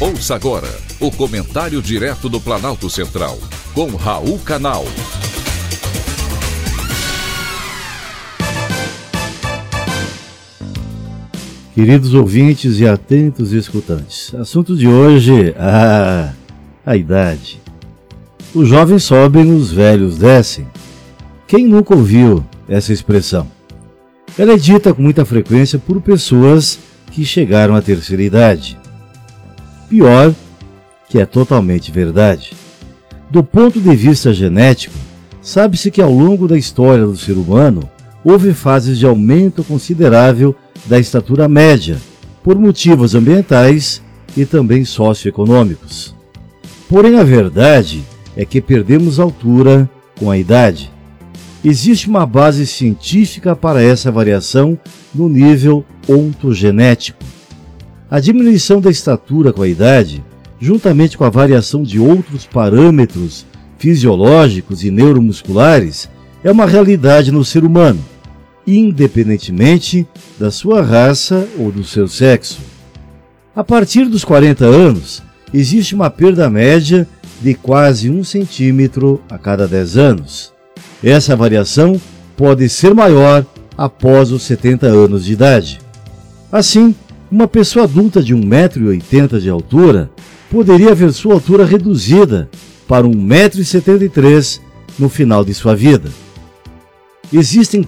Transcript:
Ouça agora o comentário direto do Planalto Central, com Raul Canal. Queridos ouvintes e atentos escutantes, assunto de hoje: ah, a idade. Os jovens sobem, os velhos descem. Quem nunca ouviu essa expressão? Ela é dita com muita frequência por pessoas que chegaram à terceira idade. Pior, que é totalmente verdade. Do ponto de vista genético, sabe-se que ao longo da história do ser humano houve fases de aumento considerável da estatura média, por motivos ambientais e também socioeconômicos. Porém, a verdade é que perdemos altura com a idade. Existe uma base científica para essa variação no nível ontogenético. A diminuição da estatura com a idade, juntamente com a variação de outros parâmetros fisiológicos e neuromusculares, é uma realidade no ser humano, independentemente da sua raça ou do seu sexo. A partir dos 40 anos, existe uma perda média de quase um centímetro a cada 10 anos. Essa variação pode ser maior após os 70 anos de idade. Assim, uma pessoa adulta de 1,80m de altura poderia ver sua altura reduzida para 1,73m no final de sua vida. Existem